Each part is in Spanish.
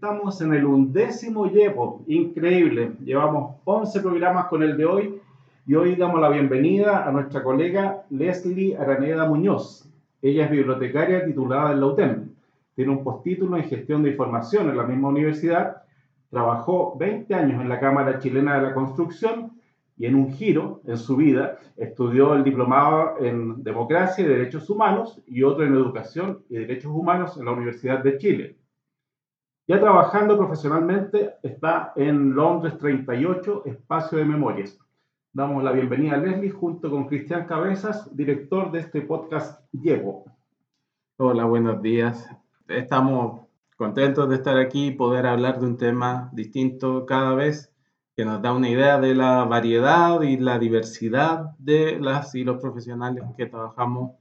Estamos en el undécimo YEPO, increíble. Llevamos 11 programas con el de hoy y hoy damos la bienvenida a nuestra colega Leslie Araneda Muñoz. Ella es bibliotecaria titulada en la UTEM. Tiene un postítulo en gestión de información en la misma universidad. Trabajó 20 años en la Cámara Chilena de la Construcción y en un giro en su vida estudió el diplomado en Democracia y Derechos Humanos y otro en Educación y Derechos Humanos en la Universidad de Chile. Ya trabajando profesionalmente está en Londres 38, Espacio de Memorias. Damos la bienvenida a Leslie junto con Cristian Cabezas, director de este podcast Llevo. Hola, buenos días. Estamos contentos de estar aquí y poder hablar de un tema distinto cada vez que nos da una idea de la variedad y la diversidad de las y los profesionales que trabajamos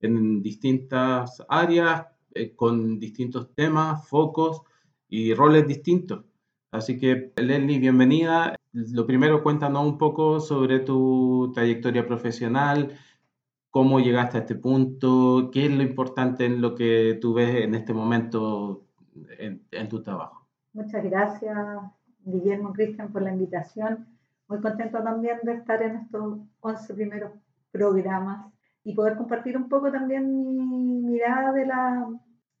en distintas áreas, eh, con distintos temas, focos y roles distintos. Así que, Leslie, bienvenida. Lo primero, cuéntanos un poco sobre tu trayectoria profesional, cómo llegaste a este punto, qué es lo importante en lo que tú ves en este momento en, en tu trabajo. Muchas gracias, Guillermo Cristian, por la invitación. Muy contento también de estar en estos 11 primeros programas y poder compartir un poco también mi mirada de la,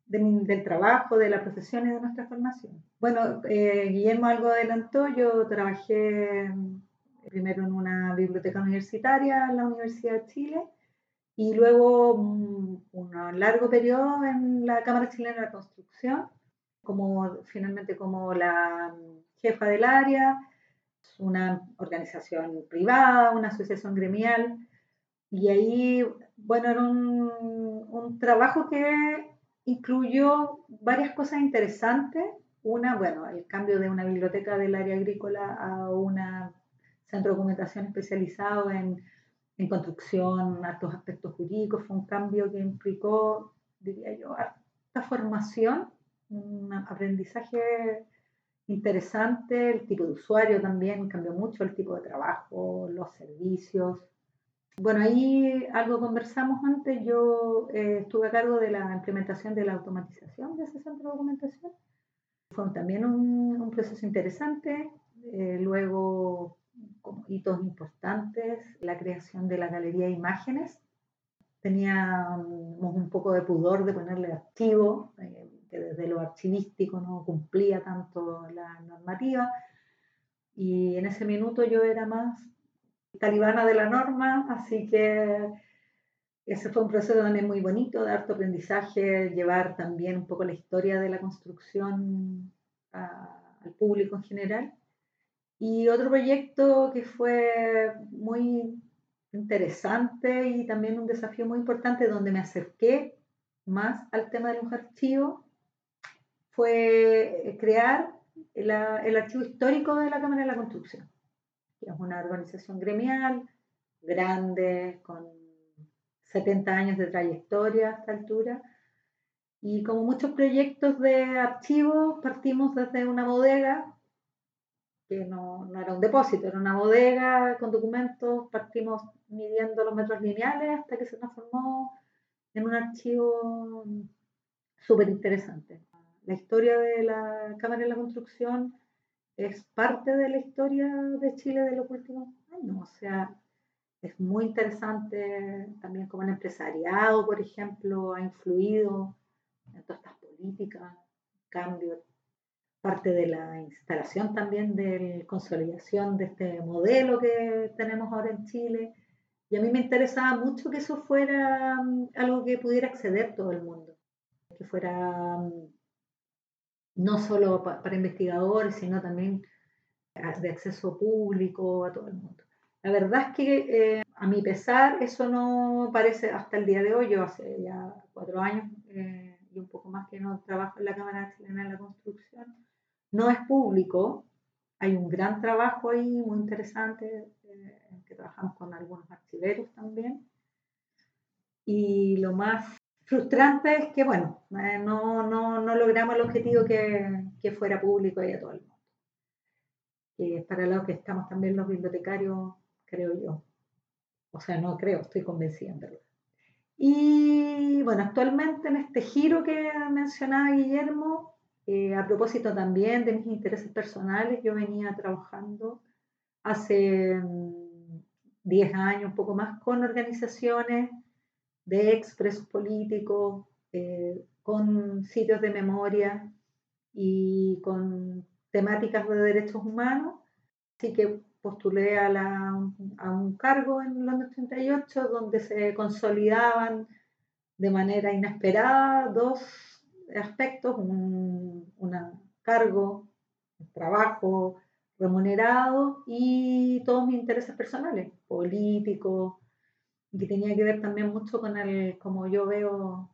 del trabajo, de la profesión y de nuestra formación. Bueno, eh, Guillermo algo adelantó, yo trabajé mm, primero en una biblioteca universitaria en la Universidad de Chile y luego mm, un largo periodo en la Cámara Chilena de la Construcción, como finalmente como la jefa del área, una organización privada, una asociación gremial, y ahí, bueno, era un, un trabajo que incluyó varias cosas interesantes. Una, bueno, el cambio de una biblioteca del área agrícola a un centro de documentación especializado en, en construcción, altos aspectos jurídicos, fue un cambio que implicó, diría yo, esta formación, un aprendizaje interesante, el tipo de usuario también cambió mucho, el tipo de trabajo, los servicios, bueno, ahí algo conversamos antes. Yo eh, estuve a cargo de la implementación de la automatización de ese centro de documentación. Fue también un, proceso interesante. Eh, luego, como hitos importantes, la creación de la galería de imágenes. Teníamos un poco de pudor de ponerle archivo, eh, que desde lo archivístico no cumplía tanto la normativa. Y en ese minuto yo era más talibana de la norma, así que ese fue un proceso también muy bonito, de harto aprendizaje, llevar también un poco la historia de la construcción al público en general. Y otro proyecto que fue muy interesante y también un desafío muy importante donde me acerqué más al tema de los archivos fue crear el archivo histórico de la Cámara de la Construcción es una organización gremial grande, con 70 años de trayectoria a esta altura. Y como muchos proyectos de archivos, partimos desde una bodega, que no, no, era un depósito, era una bodega con documentos, partimos midiendo los metros lineales hasta que se transformó en un archivo súper interesante. La historia de la Cámara de la Construcción es parte de la historia de Chile de los últimos años. O sea, es muy interesante también cómo el empresariado, por ejemplo, ha influido en todas estas políticas, cambios, parte de la instalación también de consolidación de este modelo que tenemos ahora en Chile. Y a mí me interesaba mucho que eso fuera mm, algo que pudiera acceder todo el mundo, que fuera mm, no solo para investigadores, sino también de acceso público a todo el mundo. La verdad es que eh, a mi pesar eso no parece hasta el día de hoy, yo hace ya cuatro años eh, y un poco más que no trabajo en la Cámara Chilena de la Construcción, no es público, hay un gran trabajo ahí muy interesante, eh, que trabajamos con algunos archiveros también. Y lo más frustrante es que, bueno, eh, no, no, no, logramos el objetivo que, que, fuera público y a todo el mundo. Y es para lo que estamos también los bibliotecarios, creo yo. O sea, no creo, estoy convencida en verdad. Y bueno, actualmente en este giro que mencionaba Guillermo, eh, a propósito también de mis intereses personales, yo venía trabajando hace 10 mm, años, un poco más, con organizaciones de expresos políticos, eh, con sitios de memoria y con temáticas de derechos humanos. Así que postulé a, a un cargo en Londres 38 donde se consolidaban de manera inesperada dos aspectos, un cargo, un trabajo remunerado y todos mis intereses personales, políticos, que tenía que ver también mucho con el, como yo veo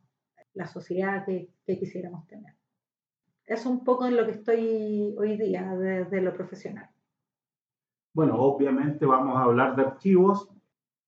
la sociedad que, que quisiéramos tener. Es un poco en lo que estoy hoy día desde lo profesional. Bueno, obviamente vamos a hablar de archivos.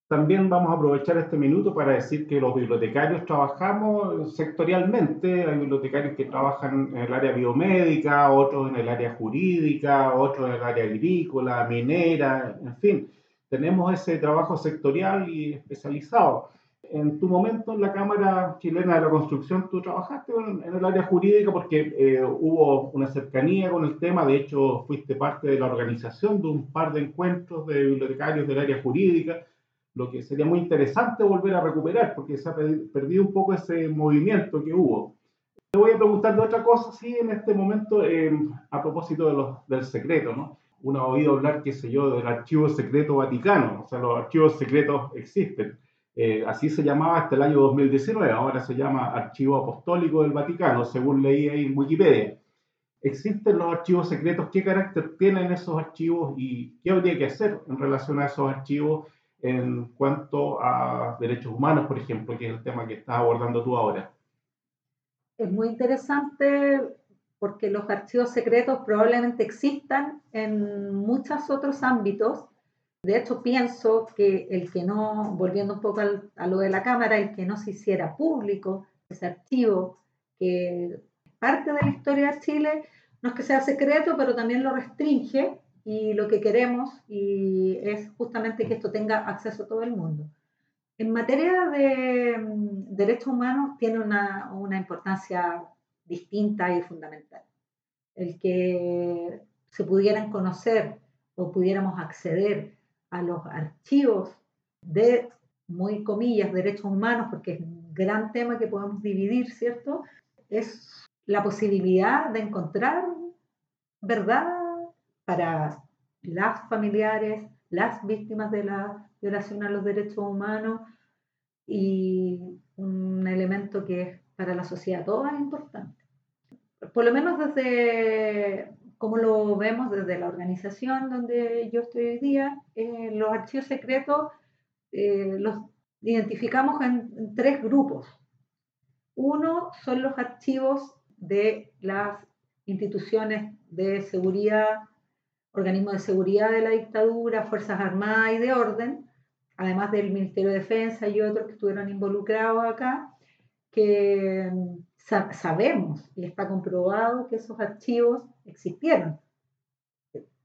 También vamos a aprovechar este minuto para decir que los bibliotecarios trabajamos sectorialmente. Hay bibliotecarios que trabajan en el área biomédica, otros en el área jurídica, otros en el área agrícola, minera, en fin. Tenemos ese trabajo sectorial y especializado en tu momento en la Cámara Chilena de la Construcción, tú trabajaste en, el área jurídica porque eh, hubo una cercanía con el tema, de hecho fuiste parte de la organización de un par de encuentros de bibliotecarios del área jurídica, lo que sería muy interesante volver a recuperar porque se ha perdido un poco ese movimiento que hubo. Te voy a preguntar de otra cosa, sí, en este momento, em, a propósito de los, del secreto, ¿no? Uno ha oído hablar, qué sé yo, del archivo secreto vaticano, o sea, los archivos secretos existen eh, así se llamaba hasta el año 2019, ahora se llama Archivo Apostólico del Vaticano, según leí ahí en Wikipedia. ¿Existen los archivos secretos? ¿Qué carácter tienen esos archivos y qué habría que hacer en relación a esos archivos en cuanto a derechos humanos, por ejemplo, que es el tema que estás abordando tú ahora? Es muy interesante porque los archivos secretos probablemente existan en muchos otros ámbitos de hecho, pienso que el que no, volviendo un poco a lo de la Cámara, el que no se hiciera público ese archivo, que parte de la historia de Chile, no es que sea secreto, pero también lo restringe y lo que queremos y es justamente que esto tenga acceso a todo el mundo. En materia de mm, derechos humanos tiene una, una importancia distinta y fundamental. El que se pudieran conocer o pudiéramos acceder a los archivos de, muy comillas, derechos humanos, porque es un gran tema que podemos dividir, ¿cierto? Es la posibilidad de encontrar verdad para las familiares, las víctimas de la violación a los derechos humanos y un elemento que es para la sociedad toda importante. Por lo menos desde como lo vemos desde la organización donde yo estoy hoy día, eh, los archivos secretos eh, los identificamos en, tres grupos. Uno son los archivos de las instituciones de seguridad, organismos de seguridad de la dictadura, Fuerzas Armadas y de Orden, además del Ministerio de Defensa y otros que estuvieron involucrados acá, que sabemos y está comprobado que esos archivos existieron.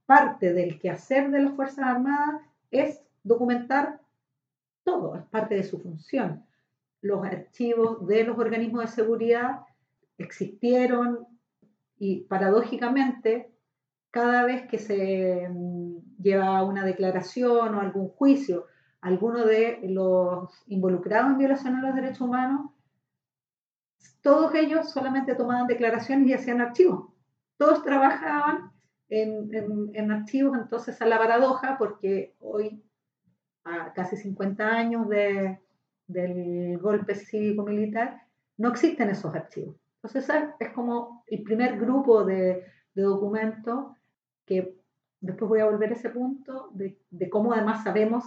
Parte del quehacer de las Fuerzas Armadas es documentar todo, es parte de su función. Los archivos de los organismos de seguridad existieron y paradójicamente cada vez que se mm, lleva una declaración o algún juicio, alguno de los involucrados en violación a los derechos humanos todos ellos solamente tomaban declaraciones y hacían archivos. Todos trabajaban en, archivos, entonces a la paradoja, porque hoy, a casi 50 años del golpe cívico-militar, no existen esos archivos. Entonces es como el primer grupo de, documentos que después voy a volver a ese punto de, de cómo además sabemos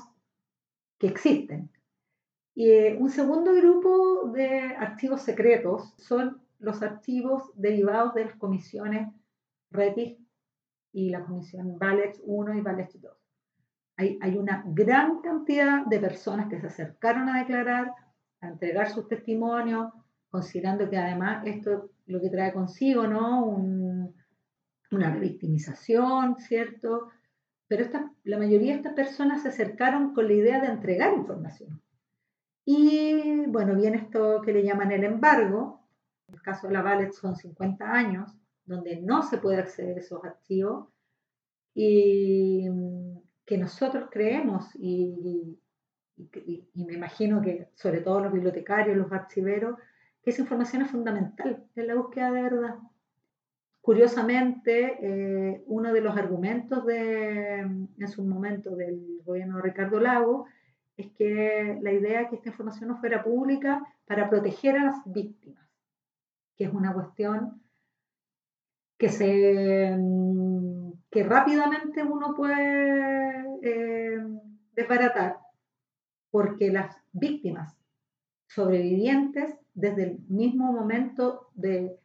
que existen. Eh, un segundo grupo de archivos secretos son los archivos derivados de las comisiones RETIS y la comisión VALEX 1 y VALEX 2. Hay, hay, una gran cantidad de personas que se acercaron a declarar, a entregar sus testimonios, considerando que además esto lo que trae consigo, ¿no? una revictimización, ¿cierto? Pero esta, la mayoría de estas personas se acercaron con la idea de entregar información Y bueno, viene esto que le llaman el embargo. En el caso de la son 50 años, donde no se puede acceder a esos archivos y que nosotros creemos y, y, me imagino que sobre todo los bibliotecarios, los archiveros, que esa información es fundamental en la búsqueda de verdad. Curiosamente, eh, uno de los argumentos de, en su momento del gobierno de Ricardo Lago es que la idea es que esta información no fuera pública para proteger a las víctimas, que es una cuestión que, se, que rápidamente uno puede eh, desbaratar porque las víctimas sobrevivientes, desde el mismo momento de,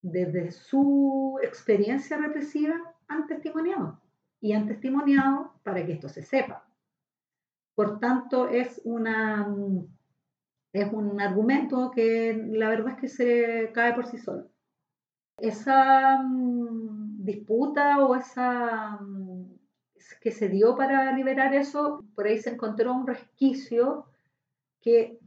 desde su experiencia represiva, han testimoniado y han testimoniado para que esto se sepa. Por tanto, es, una, es un argumento que la verdad es que se cae por sí solo. Esa mm, disputa o esa mm, que se dio para liberar eso, por ahí se encontró un resquicio que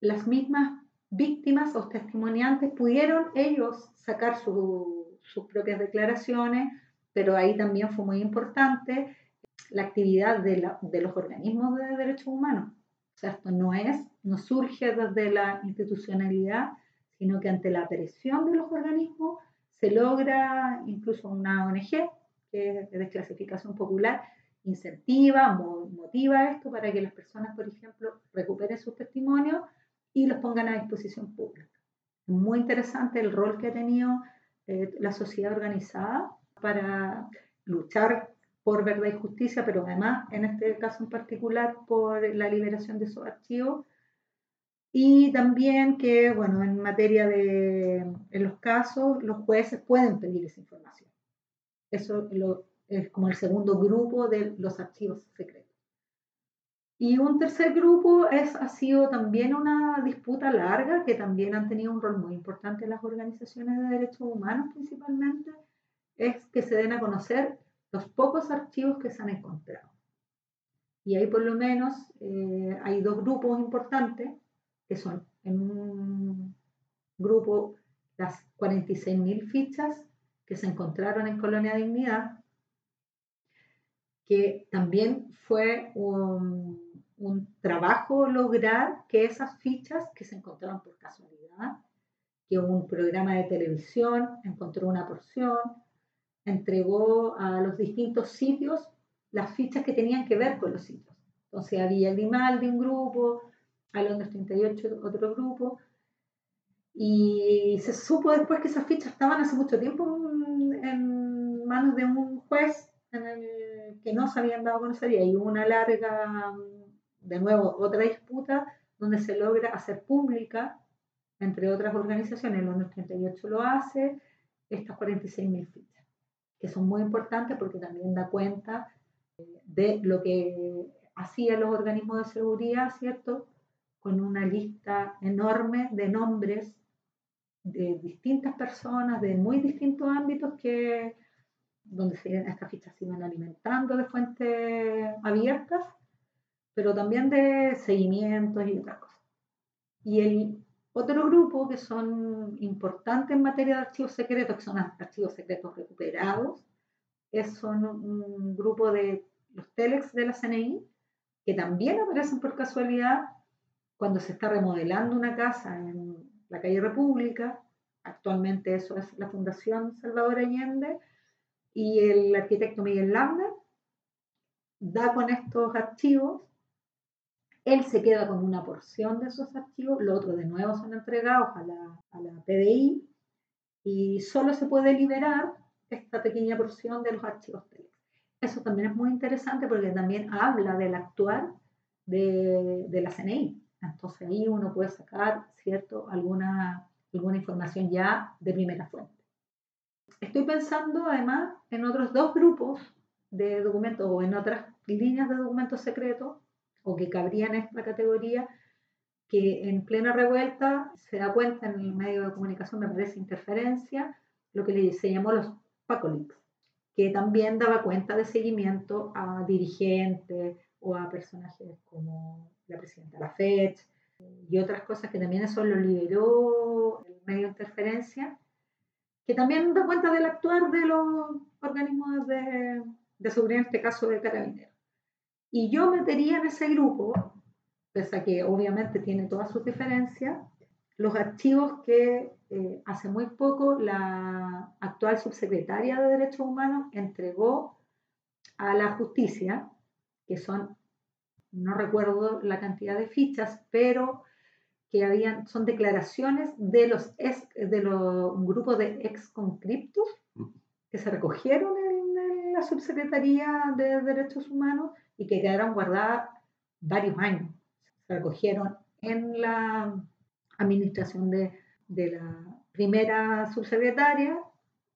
las mismas víctimas o testimoniantes pudieron ellos sacar sus propias declaraciones, pero ahí también fue muy importante la actividad de, de, los organismos de derechos humanos. O sea, esto no es, no surge desde la institucionalidad, sino que ante la presión de los organismos se logra incluso una ONG que es de clasificación popular, incentiva, motiva esto para que las personas, por ejemplo, recuperen sus testimonios y los pongan a disposición pública. Muy interesante el rol que ha tenido eh, la sociedad organizada para luchar por verdad y justicia, pero además, en este caso en particular, por la liberación de esos archivos. Y también que, bueno, en materia de, en los casos, los jueces pueden pedir esa información. Eso lo, es como el segundo grupo de los archivos secretos. Y un tercer grupo es, ha sido también una disputa larga que también han tenido un rol muy importante las organizaciones de derechos humanos principalmente, es que se den a conocer los pocos archivos que se han encontrado. Y ahí por lo menos eh, hay dos grupos importantes, que son en un grupo las 46.000 fichas que se encontraron en Colonia Dignidad, que también fue un, trabajo lograr que esas fichas que se encontraron por casualidad, que un programa de televisión encontró una porción, entregó a los distintos sitios las fichas que tenían que ver con los sitios. Entonces había Grimaldi un grupo, a Londres 38 otro grupo, y se supo después que esas fichas estaban hace mucho tiempo en manos de un juez el que no se habían dado a conocer y hay una larga, de nuevo, otra disputa donde se logra hacer pública, entre otras organizaciones, el ONU 38 lo hace, estas 46.000 fichas, que son muy importantes porque también da cuenta de lo que hacían los organismos de seguridad, ¿cierto? Con una lista enorme de nombres de distintas personas, de muy distintos ámbitos que donde se, estas fichas se iban alimentando de fuentes abiertas, pero también de seguimientos y otras cosas. Y el otro grupo que son importantes en materia de archivos secretos, que son archivos secretos recuperados, es, son un grupo de los telex de la CNI, que también aparecen por casualidad cuando se está remodelando una casa en la calle República, actualmente eso es la Fundación Salvador Allende, y el arquitecto Miguel Lambert da con estos archivos, él se queda con una porción de esos archivos, los otros de nuevo son entregados a la, a la PDI y solo se puede liberar esta pequeña porción de los archivos Telex. Eso también es muy interesante porque también habla del actual de, de la CNI. Entonces ahí uno puede sacar, ¿cierto?, alguna, alguna información ya de primera fuente. Estoy pensando además en otros dos grupos de documentos o en otras líneas de documentos secretos o que cabrían en esta categoría que en plena revuelta se da cuenta en el medio de comunicación, me parece interferencia, lo que se llamó los PACOLICs, que también daba cuenta de seguimiento a dirigentes o a personajes como la presidenta Lafayette y otras cosas que también eso lo liberó el medio de interferencia, que también da cuenta del actuar de los organismos de, de seguridad, en este caso de carabineros. Y yo metería en ese grupo, pese a que obviamente tiene todas sus diferencias, los archivos que eh, hace muy poco la actual subsecretaria de Derechos Humanos entregó a la justicia, que son, no recuerdo la cantidad de fichas, pero que habían, son declaraciones de los de los, un grupo de ex conscriptos que se recogieron en, la subsecretaría de Derechos Humanos y que quedaron guardadas varios años. Se recogieron en la administración de, de la primera subsecretaria,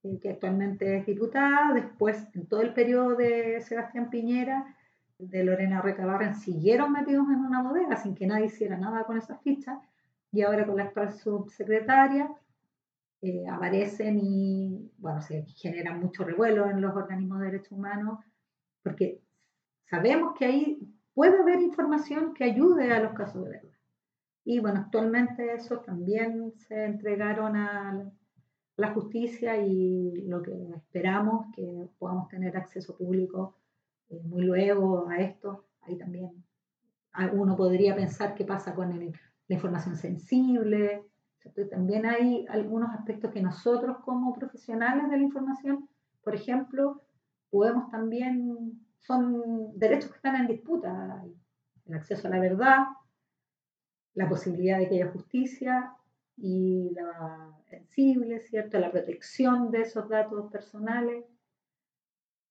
eh, que actualmente es diputada, después en todo el periodo de Sebastián Piñera, de Lorena Recabarren, siguieron metidos en una bodega sin que nadie hiciera nada con esas fichas, y ahora con la actual subsecretaria eh, aparecen y, bueno, se mucho revuelo en los organismos de derechos humanos, porque sabemos que ahí puede haber información que ayude a los casos de verdad. Y bueno, actualmente eso también se entregaron a la justicia y lo que esperamos que podamos tener acceso público eh, muy luego a esto. Ahí también uno podría pensar qué pasa con la información sensible. También hay algunos aspectos que nosotros como profesionales de la información, por ejemplo, podemos también, son derechos que están en disputa. El acceso a la verdad, la posibilidad de que haya justicia y la sensible, ¿cierto? La protección de esos datos personales.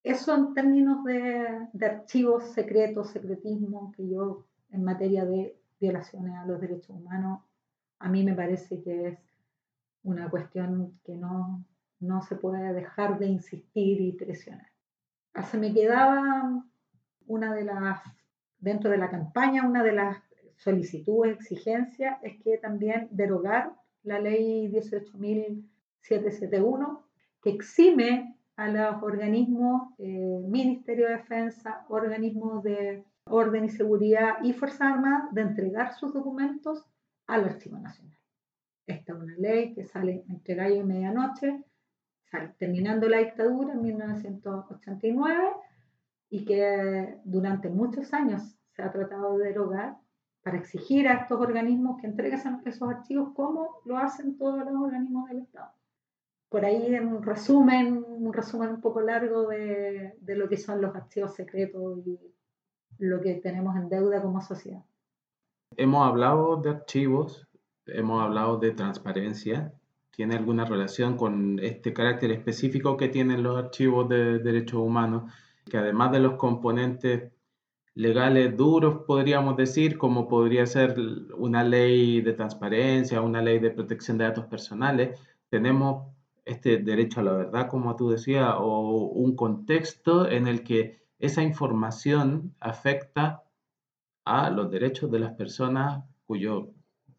Eso en términos de, de archivos secretos, secretismo, que yo en materia de violaciones a los derechos humanos, a mí me parece que es una cuestión que no, no se puede dejar de insistir y presionar. Ah, se me quedaba una de las, dentro de la campaña, una de las solicitud, exigencia, es que también derogar la ley 18.771, que exime a los organismos, eh, Ministerio de Defensa, organismos de orden y seguridad y Fuerzas Armadas de entregar sus documentos al Archivo Nacional. Esta es una ley que sale entre gallo y medianoche, terminando la dictadura en 1989 y que durante muchos años se ha tratado de derogar para exigir a estos organismos que entreguen esos archivos como lo hacen todos los organismos del Estado. Por ahí en un resumen, un resumen un poco largo de, de lo que son los archivos secretos y lo que tenemos en deuda como sociedad. Hemos hablado de archivos, hemos hablado de transparencia. ¿Tiene alguna relación con este carácter específico que tienen los archivos de derechos humanos? Que además de los componentes legales duros, podríamos decir, como podría ser una ley de transparencia, una ley de protección de datos personales, tenemos este derecho a la verdad, como tú decías, o un contexto en el que esa información afecta a los derechos de las personas cuyos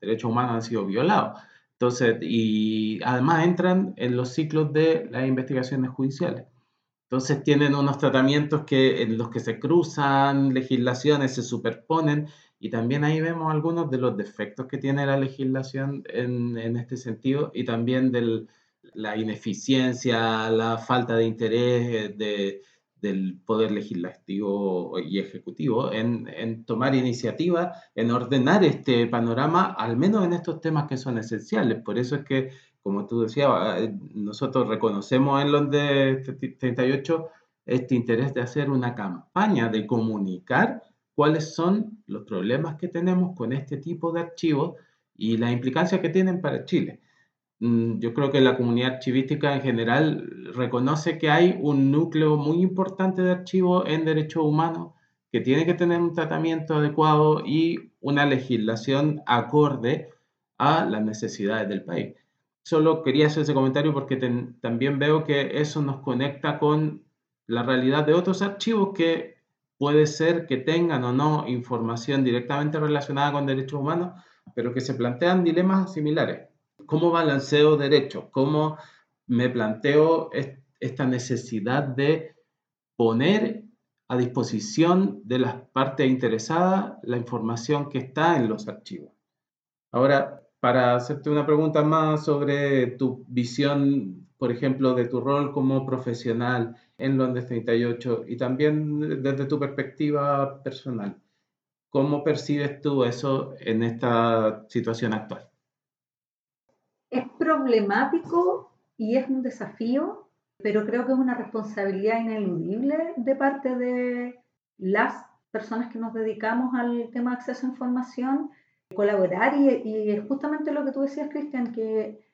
derechos humanos han sido violados. Entonces, y además entran en los ciclos de las investigaciones judiciales. Entonces tienen unos tratamientos que, en los que se cruzan legislaciones, se superponen, y también ahí vemos algunos de los defectos que tiene la legislación en, en este sentido, y también de la ineficiencia, la falta de interés de, del poder legislativo y ejecutivo en, tomar iniciativa, en ordenar este panorama, al menos en estos temas que son esenciales. Por eso es que como tú decías, eh, nosotros reconocemos en los de 38 este interés de hacer una campaña, de comunicar cuáles son los problemas que tenemos con este tipo de archivos y la implicancia que tienen para Chile. Mm, yo creo que la comunidad archivística en general reconoce que hay un núcleo muy importante de archivos en derechos humanos que tiene que tener un tratamiento adecuado y una legislación acorde a las necesidades del país. Solo quería hacer ese comentario porque también veo que eso nos conecta con la realidad de otros archivos que puede ser que tengan o no información directamente relacionada con derechos humanos, pero que se plantean dilemas similares. ¿Cómo balanceo derechos? ¿Cómo me planteo esta necesidad de poner a disposición de las partes interesadas la información que está en los archivos. Ahora, para hacerte una pregunta más sobre tu visión, por ejemplo, de tu rol como profesional en Londres 38 y también desde tu perspectiva personal, ¿cómo percibes tú eso en esta situación actual? Problemático y es un desafío, pero creo que es una responsabilidad ineludible de parte de las personas que nos dedicamos al tema de acceso a información colaborar y, es justamente lo que tú decías, Cristian, que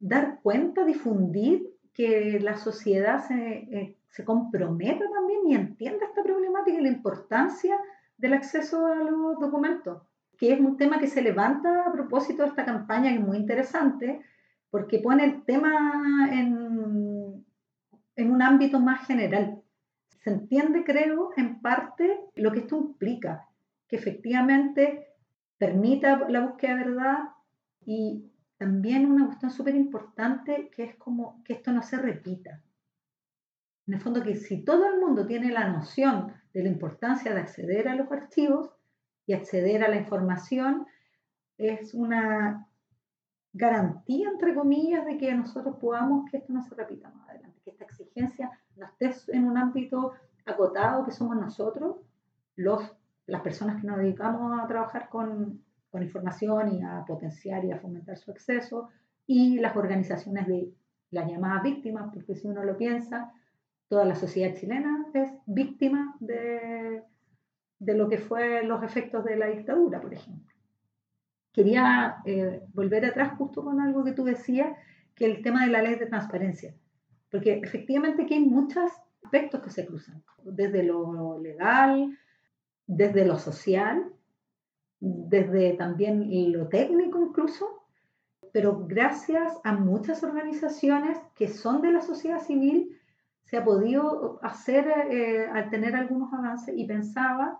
dar cuenta, difundir, que la sociedad se, eh, se comprometa también y entienda esta problemática y la importancia del acceso a los documentos, que es un tema que se levanta a propósito de esta campaña, que es muy interesante, porque pone el tema en, en un ámbito más general. Se entiende, creo, en parte lo que esto implica, que efectivamente permita la búsqueda de verdad y también una cuestión súper importante que es como que esto no se repita. En el fondo que si todo el mundo tiene la noción de la importancia de acceder a los archivos y acceder a la información, es una garantía, entre comillas, de que nosotros podamos que esto no se repita más adelante, que esta exigencia no esté en un ámbito acotado que somos nosotros, los las personas que nos dedicamos a trabajar con, con información y a potenciar y a fomentar su acceso, y las organizaciones de las llamadas víctimas, porque si uno lo piensa, toda la sociedad chilena es víctima de, de lo que fue los efectos de la dictadura, por ejemplo. Quería eh, volver atrás justo con algo que tú decías, que el tema de la ley de transparencia, porque efectivamente aquí hay muchos aspectos que se cruzan, desde lo legal, desde lo social, desde también lo técnico incluso, pero gracias a muchas organizaciones que son de la sociedad civil, se ha podido hacer eh, al tener algunos avances y pensaba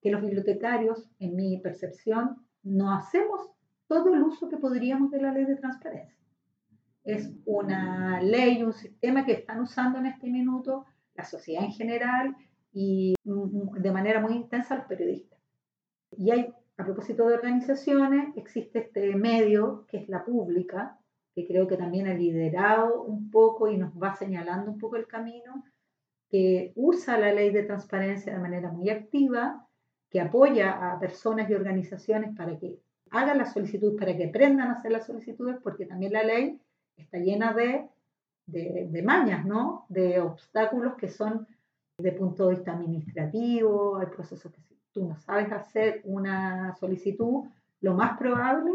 que los bibliotecarios, en mi percepción, no hacemos todo el uso que podríamos de la ley de transparencia. Es una ley, un sistema que están usando en este minuto la sociedad en general y de manera muy intensa los periodistas. Y hay, a propósito de organizaciones, existe este medio que es la pública, que creo que también ha liderado un poco y nos va señalando un poco el camino, que usa la ley de transparencia de manera muy activa, que apoya a personas y organizaciones para que hagan las solicitudes, para que aprendan a hacer las solicitudes, porque también la ley está llena de, de, de mañas, ¿no? De obstáculos que son de punto de vista administrativo, hay procesos que si tú no sabes hacer una solicitud, lo más probable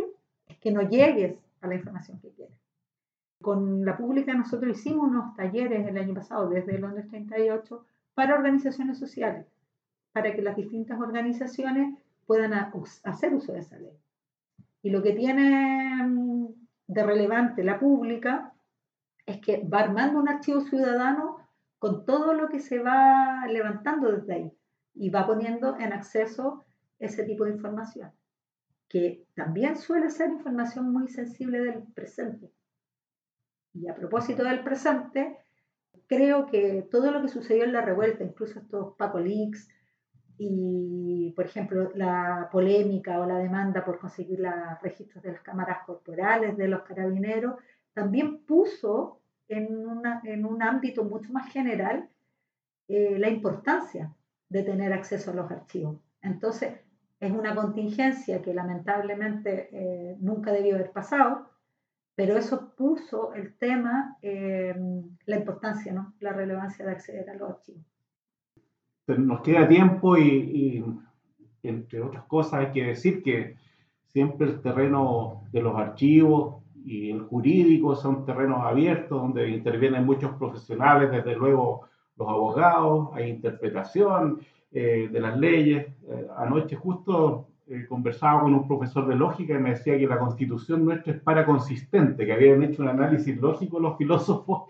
es que no llegues a la información que quieres. Con la pública nosotros hicimos unos talleres el año pasado desde Londres 38 para organizaciones sociales, para que las distintas organizaciones puedan hacer uso de esa ley. Y lo que tiene mm, de relevante la pública es que va armando un archivo ciudadano con todo lo que se va levantando desde ahí y va poniendo en acceso ese tipo de información, que también suele ser información muy sensible del presente. Y a propósito del presente, creo que todo lo que sucedió en la revuelta, incluso estos Paco Leaks y, por ejemplo, la polémica o la demanda por conseguir los registros de las cámaras corporales de los carabineros, también puso en, una, en un ámbito mucho más general eh, la importancia de tener acceso a los archivos. Entonces, es una contingencia que lamentablemente eh, nunca debió haber pasado, pero eso puso el tema, la importancia, ¿no? la relevancia de acceder a los archivos. Nos queda tiempo y, y, entre otras cosas, hay que decir que siempre el terreno de los archivos y el jurídico son terrenos abiertos donde intervienen muchos profesionales, desde luego los abogados, hay interpretación eh, de las leyes. Eh, anoche justo eh, conversaba con un profesor de lógica y me decía que la constitución nuestra es paraconsistente, que habían hecho un análisis lógico los filósofos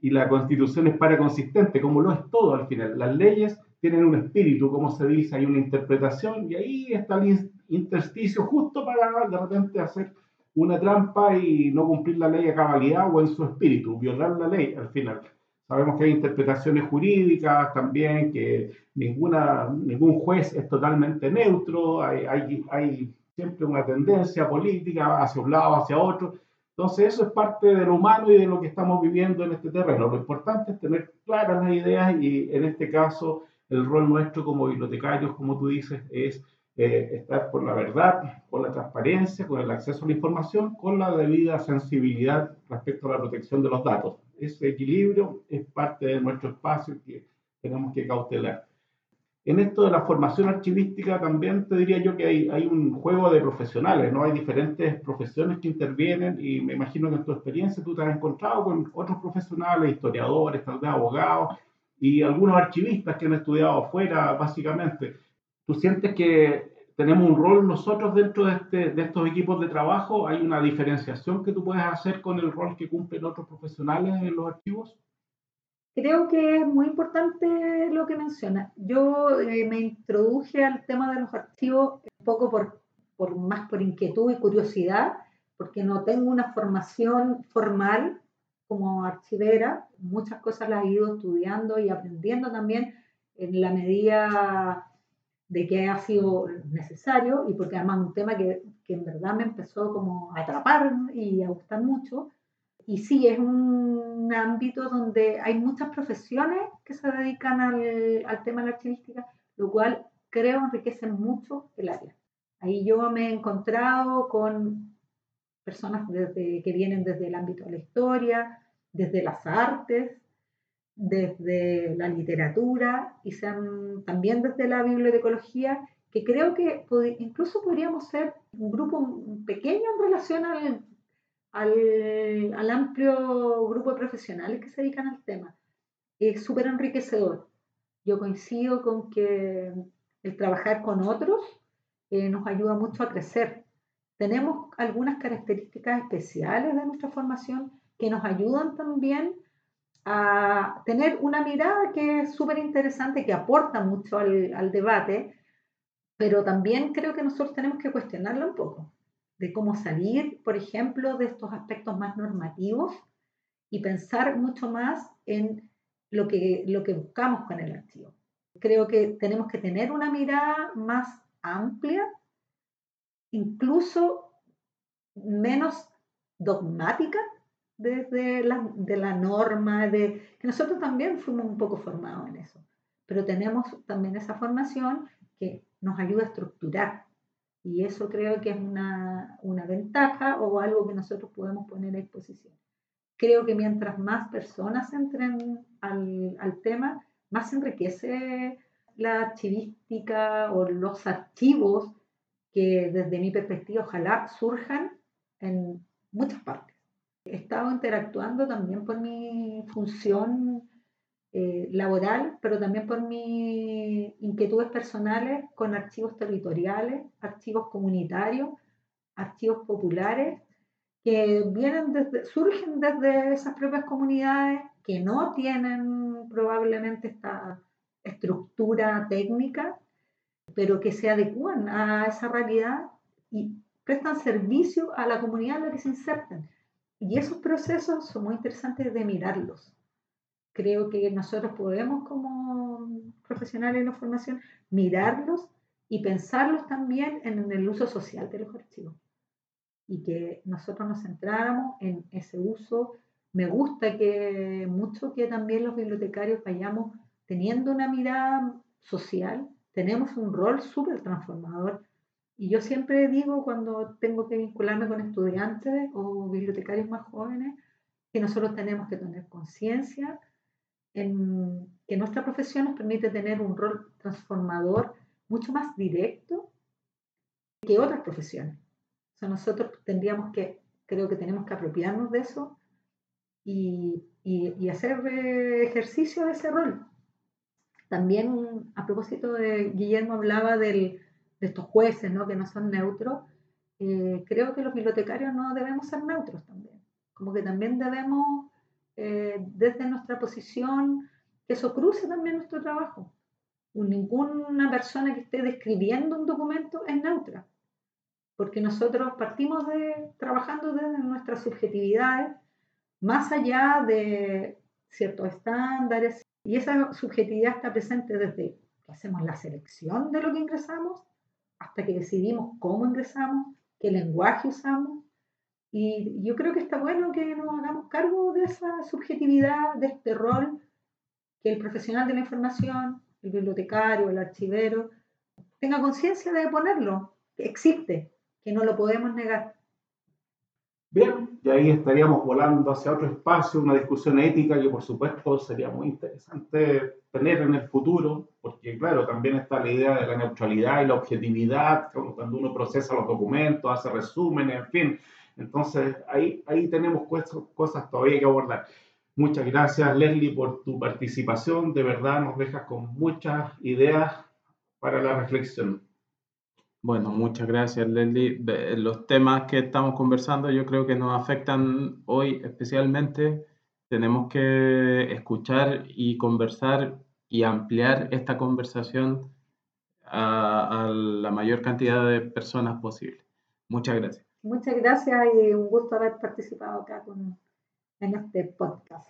y la constitución es paraconsistente, como lo es todo al final. Las leyes tienen un espíritu, como se dice, hay una interpretación y ahí está el intersticio justo para de repente hacer una trampa y no cumplir la ley a cabalidad o en su espíritu, violar la ley al final. sabemos que hay interpretaciones jurídicas también, que ninguna, ningún juez es totalmente neutro, hay, hay, hay siempre una tendencia política hacia un lado, hacia otro. Entonces eso es parte de lo humano y de lo que estamos viviendo en este terreno. Lo importante es tener claras las ideas y en este caso el rol nuestro como bibliotecarios, como tú dices, es eh, estar por la verdad, por la transparencia, con el acceso a la información, con la debida sensibilidad respecto a la protección de los datos. Ese equilibrio es parte de nuestro espacio que tenemos que cautelar. En esto de la formación archivística también te diría yo que hay, hay, un juego de profesionales, ¿no? Hay diferentes profesiones que intervienen y me imagino que en tu experiencia tú te has encontrado con otros profesionales, historiadores, tal vez abogados y algunos archivistas que han estudiado afuera, básicamente. ¿Tú sientes que tenemos un rol nosotros dentro de, este, de estos equipos de trabajo? ¿Hay una diferenciación que tú puedes hacer con el rol que cumplen otros profesionales en los archivos? Creo que es muy importante lo que menciona. Yo eh, me introduje al tema de los archivos un poco por, por, más por inquietud y curiosidad, porque no tengo una formación formal como archivera. Muchas cosas las he ido estudiando y aprendiendo también en la medida de que ha sido necesario y porque además un tema que, que en verdad me empezó como a atrapar y a gustar mucho y sí, es un ámbito donde hay muchas profesiones que se dedican al, al tema de la archivística, lo cual creo enriquece mucho el área. Ahí yo me he encontrado con personas desde, que vienen desde el ámbito de la historia, desde las artes, desde la literatura y también desde la bibliotecología, que creo que incluso podríamos ser un grupo pequeño en relación al al, al, amplio grupo de profesionales que se dedican al tema. Es súper enriquecedor. Yo coincido con que el trabajar con otros eh, nos ayuda mucho a crecer. Tenemos algunas características especiales de nuestra formación que nos ayudan también a tener una mirada que es súper interesante, que aporta mucho al, debate, pero también creo que nosotros tenemos que cuestionarla un poco de cómo salir, por ejemplo, de estos aspectos más normativos y pensar mucho más en lo que, lo que buscamos con el archivo. Creo que tenemos que tener una mirada más amplia, incluso menos dogmática desde la, de la norma, de, que nosotros también fuimos un poco formados en eso, pero tenemos también esa formación que nos ayuda a estructurar y eso creo que es una, una, ventaja o algo que nosotros podemos poner a disposición. Creo que mientras más personas entren al, al tema, más se enriquece la archivística o los archivos que desde mi perspectiva ojalá surjan en muchas partes. He estado interactuando también por mi función eh, laboral, pero también por mis inquietudes personales con archivos territoriales, archivos comunitarios, archivos populares, que surgen desde esas propias comunidades que no tienen probablemente esta estructura técnica, pero que se adecúan a esa realidad y prestan servicio a la comunidad en la que se insertan. Y esos procesos son muy interesantes de mirarlos creo que nosotros podemos como profesionales de la formación mirarlos y pensarlos también en el uso social de los archivos y que nosotros nos centráramos en ese uso. Me gusta que mucho que también los bibliotecarios vayamos teniendo una mirada social, tenemos un rol súper transformador. Y yo siempre digo cuando tengo que vincularme con estudiantes o bibliotecarios más jóvenes, que nosotros tenemos que tener conciencia en que nuestra profesión nos permite tener un rol transformador mucho más directo que otras profesiones. O sea, nosotros tendríamos que, creo que tenemos que apropiarnos de eso y, y, hacer ejercicio de ese rol. También, a propósito de Guillermo hablaba del, de estos jueces, ¿no? que no son neutros, eh, creo que los bibliotecarios no debemos ser neutros también. Como que también debemos eh, desde nuestra posición, que eso cruce también nuestro trabajo. Ninguna persona que esté describiendo un documento es neutra, porque nosotros partimos de trabajando desde nuestras subjetividades, más allá de ciertos estándares y esa subjetividad está presente desde que hacemos la selección de lo que ingresamos hasta que decidimos cómo ingresamos, qué lenguaje usamos. Y yo creo que está bueno que nos hagamos cargo de esa subjetividad, de este rol que el profesional de la información, el bibliotecario, el archivero, tenga conciencia de ponerlo, que existe, que no lo podemos negar. Bien, y ahí estaríamos volando hacia otro espacio, una discusión ética que por supuesto sería muy interesante tener en el futuro, porque claro, también está la idea de la neutralidad y la objetividad, cuando uno procesa los documentos, hace resúmenes, en fin. Entonces ahí, ahí tenemos cosas todavía que abordar. Muchas gracias Leslie por tu participación, de verdad nos dejas con muchas ideas para la reflexión. Bueno, muchas gracias, Leslie. Los temas que estamos conversando yo creo que nos afectan hoy especialmente. Tenemos que escuchar y conversar y ampliar esta conversación a, a la mayor cantidad de personas posible. Muchas gracias. Muchas gracias y un gusto haber participado acá con, en este podcast.